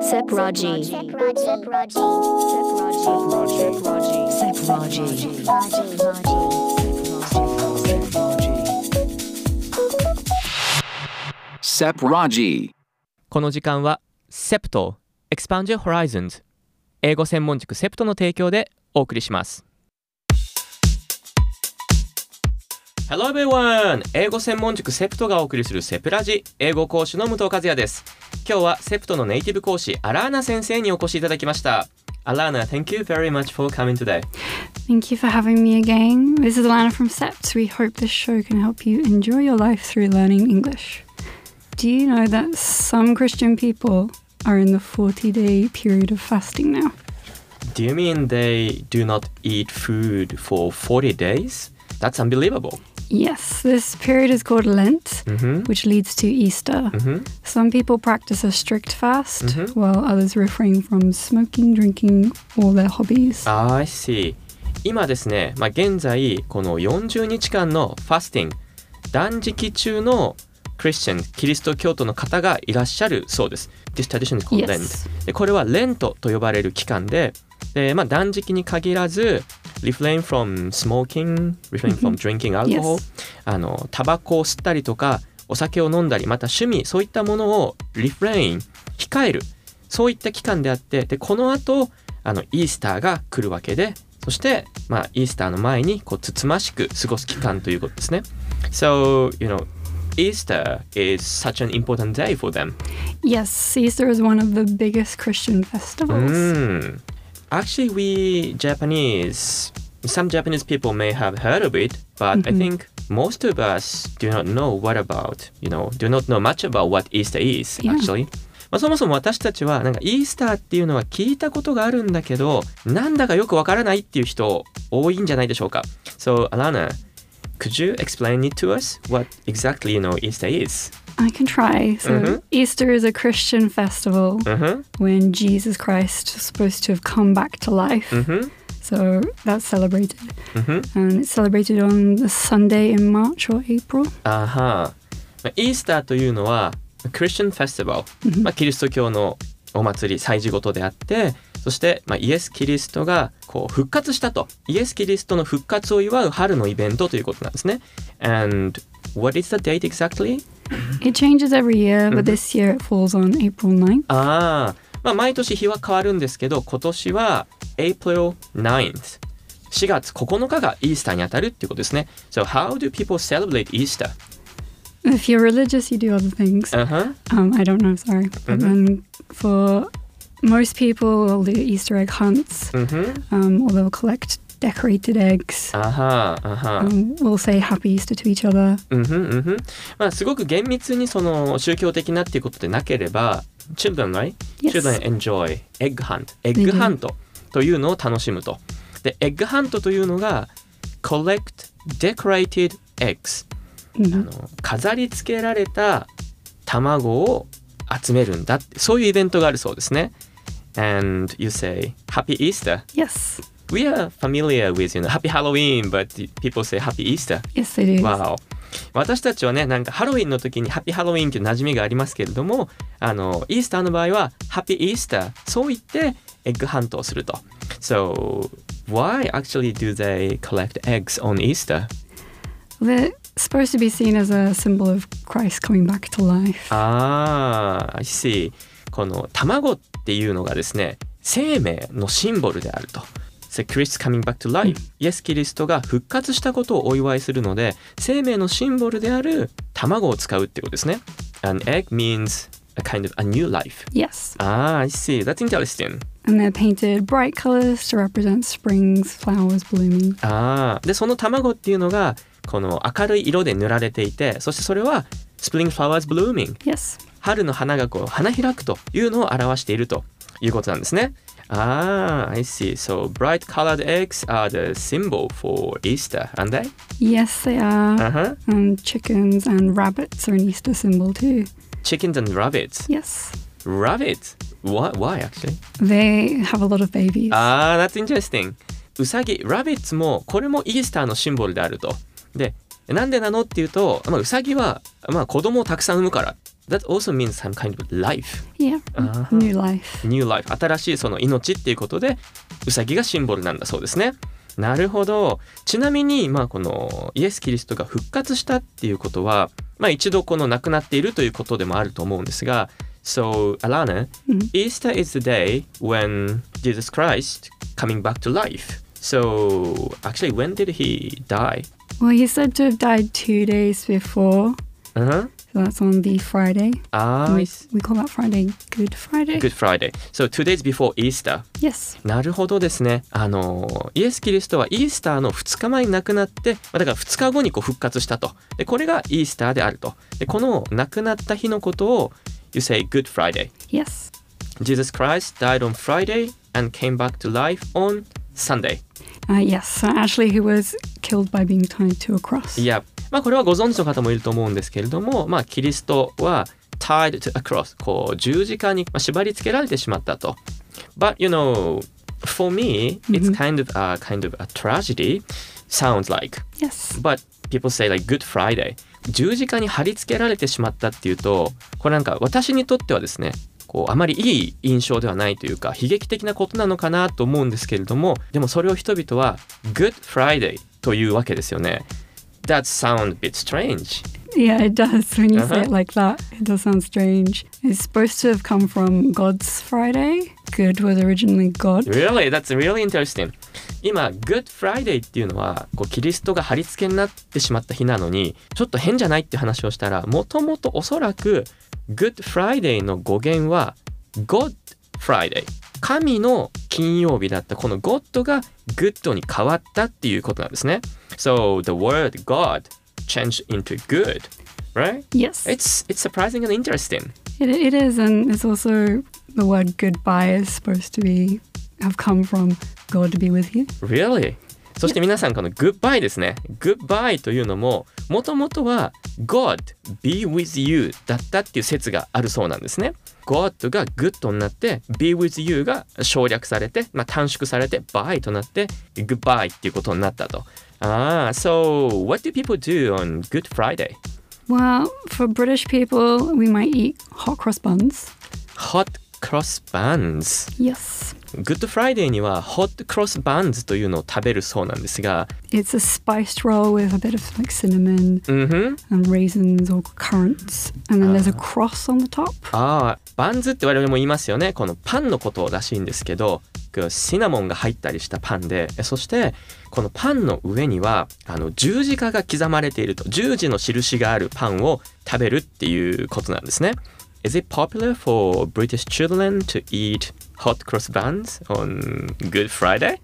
セプラジこの時間はセプト Expand Your Horizons 英語専門塾セプトの提供でお送りします。英語専門塾セプトがお送りするセプラジ英語講師の武藤和也です。今日は SEPT のネイティブ講師アラーナ先生にお越しいただきましたアラーナ thank you very much for coming today Thank you for having me again. This is Alana from SEPT. We hope this show can help you enjoy your life through learning English. Do you know that some Christian people are in the 40 day period of fasting now? Do you mean they do not eat food for 40 days? That's unbelievable Yes, this period is called Lent, Mhm. which leads to Easter. Some people practice a strict fast, while others refrain from smoking, drinking, or their hobbies. I see 今ですね、まあ、現在この40日間のファスティング断食中の クリスチャンキリスト教徒の方がいらっしゃるそうです This tradition is called Yes. Lent でこれはレントと呼ばれる期間でで、まあ、断食に限らず refrain from smoking refrain from drinking alcohol、Yes. あのタバコを吸ったりとかお酒を飲んだりまた趣味そういったものを refrain 控えるそういった期間であってでこの後あのイースターが来るわけでそして、まあ、イースターの前にこうつつましく過ごす期間ということですね。So, you know, Easter is such an important day for them. Yes, Easter is one of the biggest Christian festivals. Mm. Actually, we Japanese, some Japanese people may have heard of it, but I think most of us do not know what about, you know, do not know much about what Easter is, Yeah. actually. まあ、そもそも私たちはなんかイースターっていうのは聞いたことがあるんだけどなんだかよくわからないっていう人多いんじゃないでしょうか So Alana could you explain it to us what exactly you know Easter is? I can try. So, Mhm. Easter is a Christian festival Mm-hmm. when Jesus Christ was supposed to have come back to life. Mm-hmm. So, that's celebrated. Mm-hmm. And it's celebrated on the Sunday in March or April. あはまあイースターというのはクリスチャンフェスティバル、まあ、キリスト教の お祭り祭事事であってそして、まあ、イエス・キリストがこう復活したとイエス・キリストの復活を祝う春のイベントということなんですね And what is the date exactly? It changes every year, but this year it falls on April 9th. ああ、まあ、毎年日は変わるんですけど今年は April 9th 4月9日がイースターにあたるっていうことですね So how do people celebrate Easter? If you're religious, you do other things. Uh-huh. Um, I don't know, sorry. But then for most people, they'll do Easter egg hunts, Mm-hmm. um, or they'll collect decorated eggs. あはあは Um, we'll say Happy Easter to each other. うんふんうんふんまあすごく厳密にその宗教的なっていうことでなければ children right? Yes. children enjoy egg hunt エッグハントというのを楽しむとでエッグハントというのが collect decorated eggs あ Mhm. の飾り付けられた卵を集めるんだってそういうイベントがあるそうですね and you say happy Easter Yes. we are familiar with you know happy Halloween but people say happy Easter Yes, do. わお私たちはねなんかハロウィンの時にハッピーハロウィンという馴染みがありますけれどもあのイースターの場合はハッピーイースターそう言ってエッグハントをすると So why actually do they collect eggs on Easter? They're supposed to be seen as a symbol of Christ coming back to life. ああ I see この卵っていうのがですね生命のシンボルであると So Christ coming back to life、イエス・キリストが復活したことをお祝いするので生命のシンボルである卵を使うってことですね An egg means a kind of a new life Yes. ああ I see That's interesting And they're painted bright colors to represent springs, flowers blooming. ああでその卵っていうのがこの明るい色で塗られていてそしてそれは Spring flowers blooming Yes. 春の花がこう花開くというのを表しているということなんですね。ああ、I see. So bright colored eggs are the symbol for Easter, aren't they? Yes, they are. Uh-huh. And chickens and rabbits are an Easter symbol too. Chickens and rabbits. Yes. Rabbits? Why, why actually? They have a lot of babies. ああ、that's interesting. うさぎ、ラビッツもこれもイースターのシンボルであると。で、なんでなのっていうと、まあ、うさぎは、まあ、子供をたくさん産むから that also means some kind of life Yeah. Uh-huh. New life. new life 新しいその命っていうことでウサギがシンボルなんだそうですねなるほどちなみにまあこのイエス・キリストが復活したっていうことはまあ一度この亡くなっているということでもあると思うんですが So Alana Mhm. Easter is the day when Jesus Christ coming back to life So actually when did he die? Well, he's said to have died two days before. Uh-huh. So that's on the Friday. Ah, we, we call that Friday Good Friday. Good Friday. So two days before Easter. Yes. なるほどですね。あのイエス・キリストはイースターの2日前に亡くなって、まあだから2日後にこう復活したと。で、これがイースターであると。で、この亡くなった日のことを You say Good Friday. Yes. Jesus Christ died on Friday and came back to life on Sunday. Uh, yes. Actually, he was killed by being tied to a cross. いや、まあこれはご存知の方もいると思うんですけれども、まあキリストは tied to a cross こう十字架にまあ縛り付けられてしまったと。But you know, for me, it's kind of a kind of a tragedy. Sounds like. Yes. But people say like Good Friday. 十字架に貼り付けられてしまったっていうと、これなんか私にとってはですね、こうあまりいい印象ではないというか悲劇的なことなのかなと思うんですけれどもでもそれを人々は Good Friday というわけですよね。That sound a bit strange. Yeah, it does. When you say Uh-huh. it like that, it does sound strange. It's supposed to have come from God's Friday. Good was originally God. Really? That's really interesting. 今 Good Friday っていうのはこうキリストが貼り付けになってしまった日なのにちょっと変じゃないって話をしたらもともとおそらく Good Friday の語源は God Friday 神の金曜日だったこの God が Good に変わったっていうことなんですね So the word God changed into good right? Yes, It's, it's surprising and interesting it, it is, and it's also the word goodbye is supposed to be have come from God to be with you. Really? そして皆さんこの Goodbye ですね Goodbye というのももともとは God be with you だったっていう説があるそうなんですね God が Good になって be with you が省略されて、まあ、短縮されて Bye となって Goodbye っていうことになったとああ、so what do people do on Good Friday? Well, for British people, we might eat hot cross buns. Hot cross buns Yes, Good Friday には Hot cross buns というのを食べるそうなんですが it's a spiced roll with a bit of like cinnamon うんふん and raisins or currants, and then there's a cross on the top. ああバンズって我々も言いますよねこのパンのことらしいんですけどくシナモンが入ったりしたパンでそしてこのパンの上にはあの十字架が刻まれていると十字の印があるパンを食べるっていうことなんですね Is it popular for British children to eat hot cross buns on Good Friday?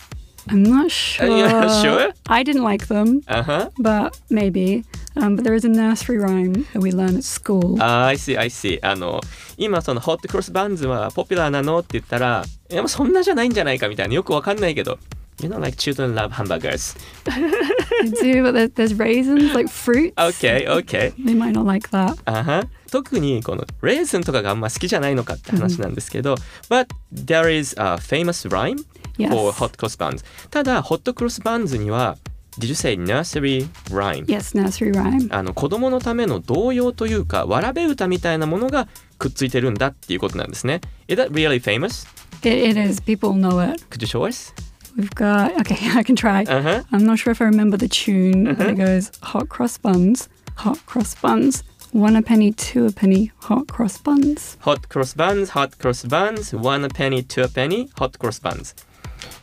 I'm not sure. you're not sure? I didn't like them, あは but maybe. Um, but there is a nursery rhyme that we learn at school. あー I see, I see. あの、今そのホットクロスバンズはポピュラーなのって言ったら、いやそんなじゃないんじゃないかみたいな、よくわかんないけど。You know, like children love hamburgers. Do, but there, there's raisins, like fruits. Okay, okay. They might not like that. あは特にこのレーズンとかがあんま好きじゃないのかって話なんですけど、But there is a famous rhyme for hot cross buns. ただ、ホットクロスバンズには、Did you say nursery rhyme? Yes, nursery rhyme. あの子供のための童謡というか、わらべ歌みたいなものがくっついてるんだっていうことなんですね。Is that really famous? It, it is. People know it. Could you show us? We've got. Okay, I can try. Uh-huh. I'm not sure if I remember the tune, but it goes hot cross buns, hot cross buns, one a penny, two a penny, hot cross buns. Hot cross buns, hot cross buns, one a penny, two a penny, hot cross buns.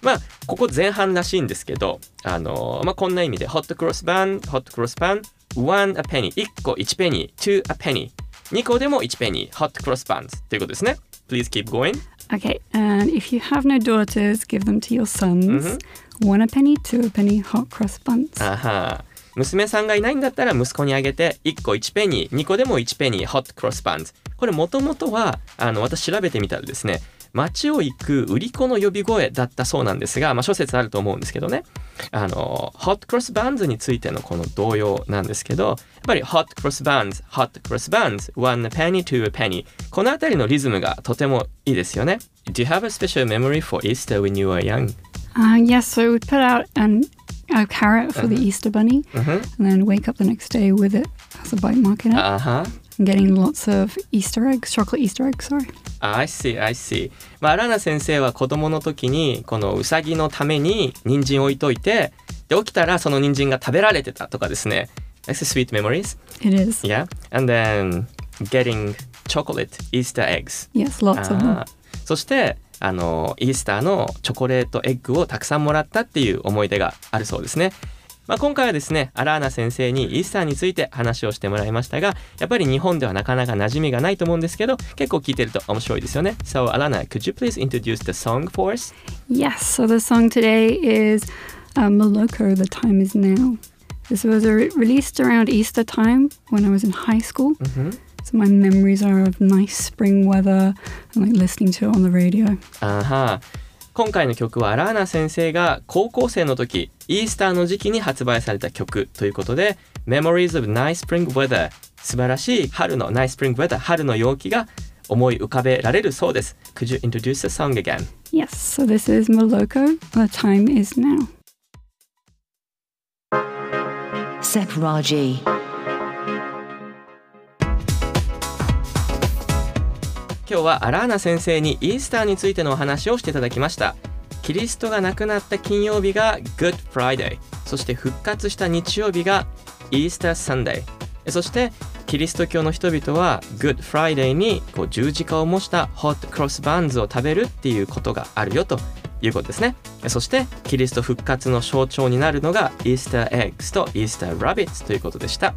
まあここ前半らしいんですけど、あのまあこんな意味で hot cross bun, hot cross bun, one a penny, 1個1ペニー、two a penny, 2個でも1ペニー、hot cross buns ということですね。Please keep going. Okay, and if you have no daughters, give them to your sons. One a penny, two a penny, hot cross buns. あは娘さんがいないんだったら息子にあげて1個1ペニー2個でも1ペニー hot cross buns これもともとはあの私調べてみたらですね街を行く売り子の呼び声だったそうなんですが、まあ、諸説あると思うんですけどねあの hot cross buns についてのこの動揺なんですけどやっぱり hot cross buns hot cross buns one penny two penny この辺りのリズムがとてもいいですよね Do you have a special memory for Easter when you were young? Uh, yes, so we put out an, a carrot for the Easter bunny Mhm. and then wake up the next day with it as a bite mark in it. あは and and getting lots of Easter eggs, chocolate Easter eggs, sorry. I see, I see. まあ、アラーナ先生は子供の時にこのウサギのために人参を置いといてで起きたらその人参が食べられてたとかですね That's sweet memories It is. Yeah and then getting chocolate Easter eggs Yes, lots of them. そしてあのイースターのチョコレートエッグをたくさんもらったっていう思い出があるそうですね。まあ、今回はですねアラーナ先生にイースターについて話をしてもらいましたがやっぱり日本ではなかなか馴染みがないと思うんですけど結構聞いてると面白いですよね。So Alana, could you please introduce the song for us? Yes, so the song today is uh, Moloko, The Time Is Now. This was re- released around Easter time when I was in high school. So my memories are of nice spring weather and like listening to it on the radio. あは今回の曲はアラーナ先生が高校生の時イースターの時期に発売された曲ということで Memories of Nice Spring Weather 素晴らしい春の Nice Spring Weather 春の陽気が思い浮かべられるそうです Could you introduce the song again? Yes, so this is Moloko, The Time Is Now. Sepraji. 今日はアラーナ先生にイースターについてのお話をしていただきました。キリストが亡くなった金曜日が Good Friday そして復活した日曜日が Easter Sunday そしてキリスト教の人々は Good Friday にこう十字架を模した Hot Cross Buns を食べるっていうことがあるよということですね。そしてキリスト復活の象徴になるのが Easter Eggs と Easter Rabbits ということでした。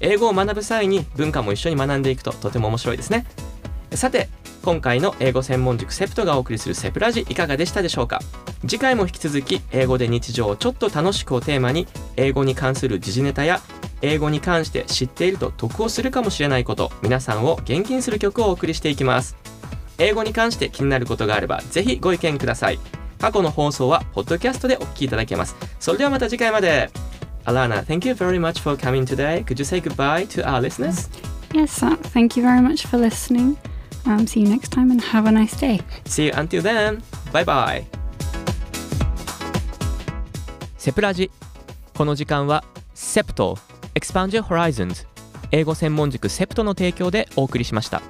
英語を学ぶ際に文化も一緒に学んでいくととても面白いですね。さて今回の英語専門塾セプトがお送りするセプラジいかがでしたでしょうか？次回も引き続き英語で日常をちょっと楽しくをテーマに英語に関する時事ネタや英語に関して知っていると得をするかもしれないこと皆さんを元気にする曲をお送りしていきます英語に関して気になることがあればぜひご意見ください過去の放送はポッドキャストでお聞きいただけますそれではまた次回まで Alana, thank you very much for coming today. Could you say goodbye to our listeners? Yes, uh, thank you very much for listening. Um, see you next time and have a nice day. See you until then. Bye bye. セプラジこの時間はセプト Expand Your Horizons 英語専門塾セプトの提供でお送りしました。